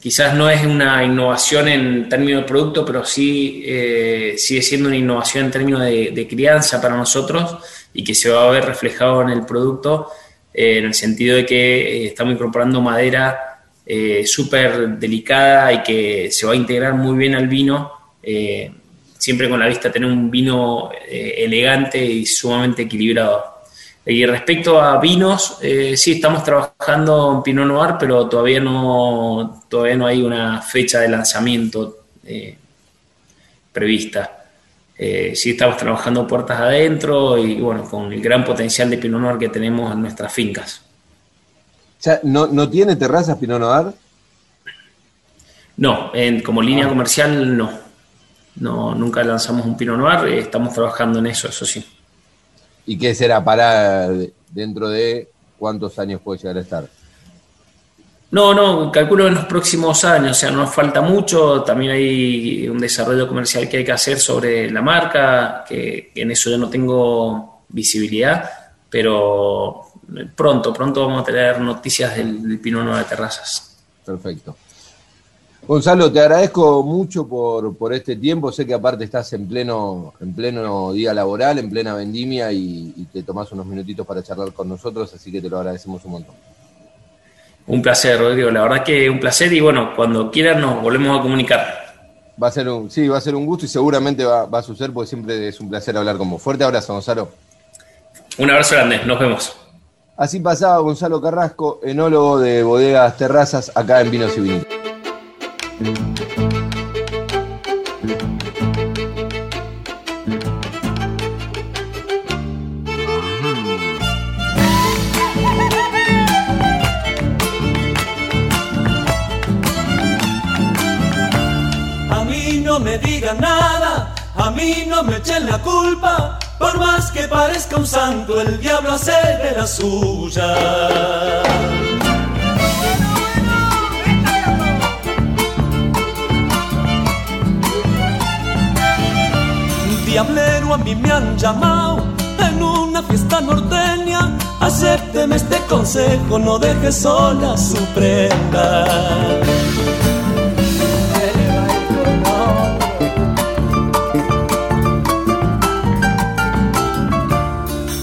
Quizás no es una innovación en términos de producto, pero sí eh, sigue siendo una innovación en términos de, crianza para nosotros y que se va a ver reflejado en el producto eh, en el sentido de que eh, estamos incorporando madera súper delicada y que se va a integrar muy bien al vino, siempre con la vista a tener un vino elegante y sumamente equilibrado. Y respecto a vinos, eh, sí estamos trabajando en Pinot Noir, pero todavía no, todavía no hay una fecha de lanzamiento eh, prevista. Eh, sí estamos trabajando puertas adentro y bueno, con el gran potencial de Pinot Noir que tenemos en nuestras fincas.
¿no, ¿no tiene terrazas Pinot Noir?
No, en, como línea ah. comercial no. No, nunca lanzamos un Pinot Noir, estamos trabajando en eso, eso sí.
¿Y qué será para dentro de cuántos años puede llegar a estar?
No, no, calculo en los próximos años, o sea, no nos falta mucho, también hay un desarrollo comercial que hay que hacer sobre la marca, que, en eso yo no tengo visibilidad, pero pronto, pronto vamos a tener noticias del, del Pinot de Terrazas.
Perfecto. Gonzalo, te agradezco mucho por, este tiempo. Sé que aparte estás en pleno, en pleno día laboral, en plena vendimia y, te tomás unos minutitos para charlar con nosotros, así que te lo agradecemos un montón.
Un placer, Rodrigo. La verdad que un placer y bueno, cuando quieran nos volvemos a comunicar.
Va a ser un, sí, va a ser un gusto y seguramente va, va a suceder porque siempre es un placer hablar con vos. Fuerte abrazo, Gonzalo.
Un abrazo grande, nos vemos.
Así pasaba Gonzalo Carrasco, enólogo de Bodegas Terrazas, acá en Vinos y Vinilos.
A mí no me digan nada, a mí no me echen la culpa, por más que parezca un santo, el diablo hace de la suya. diablero a mí me han llamado en una fiesta norteña. Acépteme este consejo, no deje sola su prenda.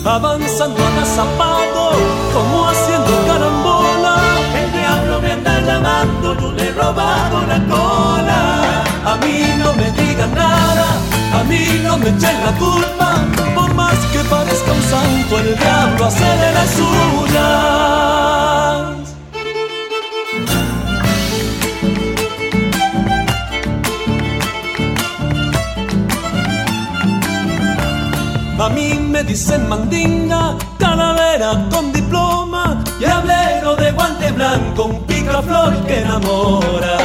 Avanzando a zapado, como haciendo carambola. El diablo me anda llamando, yo le he robado la cola. A mí no me digan nada a mí no me echen la culpa, por más que parezca un santo, el diablo hace de las suyas. A mí me dicen mandinga, calavera con diploma, y hablero de guante blanco, un picaflor que enamora.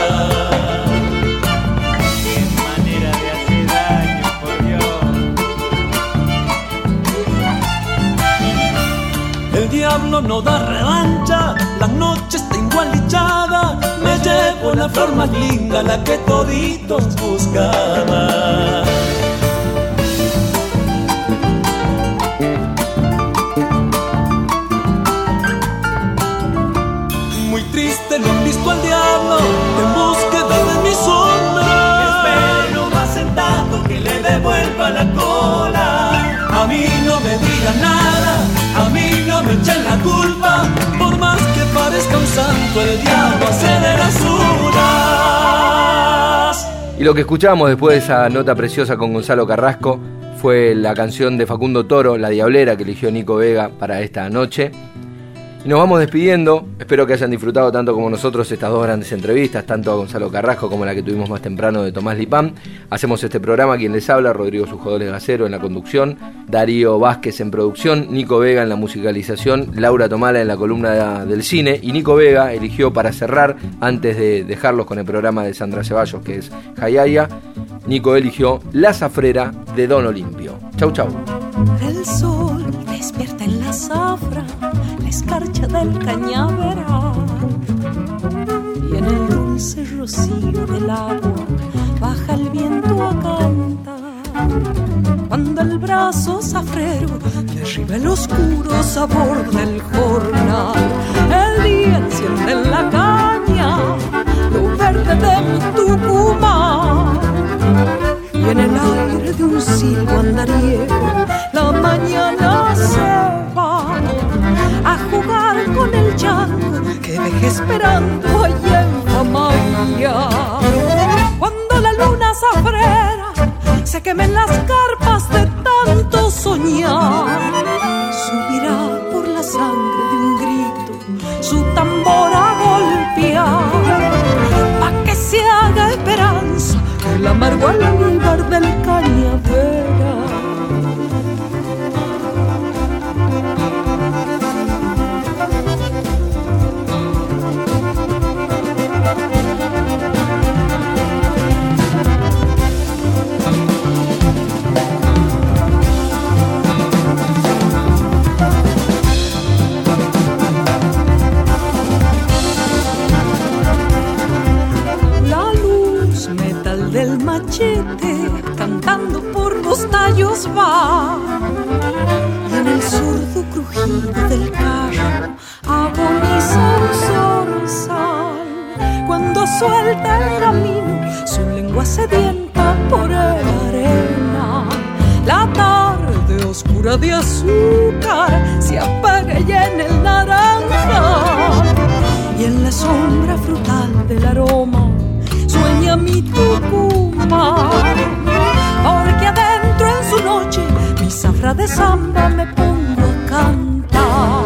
No da revancha, la noche está igualichada, me llevo la flor más linda, la que toditos buscaban.
Y lo que escuchamos después de esa nota preciosa con Gonzalo Carrasco fue la canción de Facundo Toro, La Diablera, que eligió Nico Vega para esta noche. Nos vamos despidiendo. Espero que hayan disfrutado tanto como nosotros estas dos grandes entrevistas, tanto a Gonzalo Carrasco como la que tuvimos más temprano de Tomás Lipán. Hacemos este programa, quien les habla, Rodrigo Sujodoles Gacero en la conducción, Darío Vázquez en producción, Nico Vega en la musicalización, Laura Tomala en la columna del cine y Nico Vega eligió para cerrar, antes de dejarlos con el programa de Sandra Ceballos, que es Jayaya, Nico eligió La Zafrera de Don Olimpio. Chau, chau.
El sol despierta en la zafra la escarcha del cañaveral. Y en el dulce rocío del agua baja el viento a cantar. Cuando el brazo zafrero derriba el oscuro sabor del jornal, el día enciende en la caña lo verde de mi Tucumán. Y en el aire de un silbo andariego la mañana se a jugar con el llanto que dejé esperando allá en Famalia. Cuando la luna zafrera se quemen las carpas de tanto soñar, subirá por la sangre de un grito su tambor a golpear, pa' que se haga esperanza el amargo almíbar del cañavera. Va. Y en el sordo crujido del carro agoniza un zorzal cuando suelta el camino su lengua sedienta por el arena. La tarde oscura de azúcar se apaga ya en el naranja. Y en la sombra frutal del aroma sueña mi Tucumán de samba me pongo a cantar.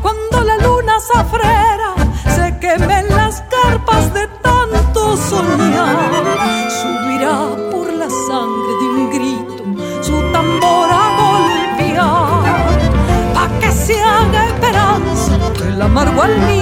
Cuando la luna zafrera se quemen las carpas de tanto soñar, subirá por la sangre de un grito su tambor a golpear. Pa' que se haga esperanza, el amargo al mío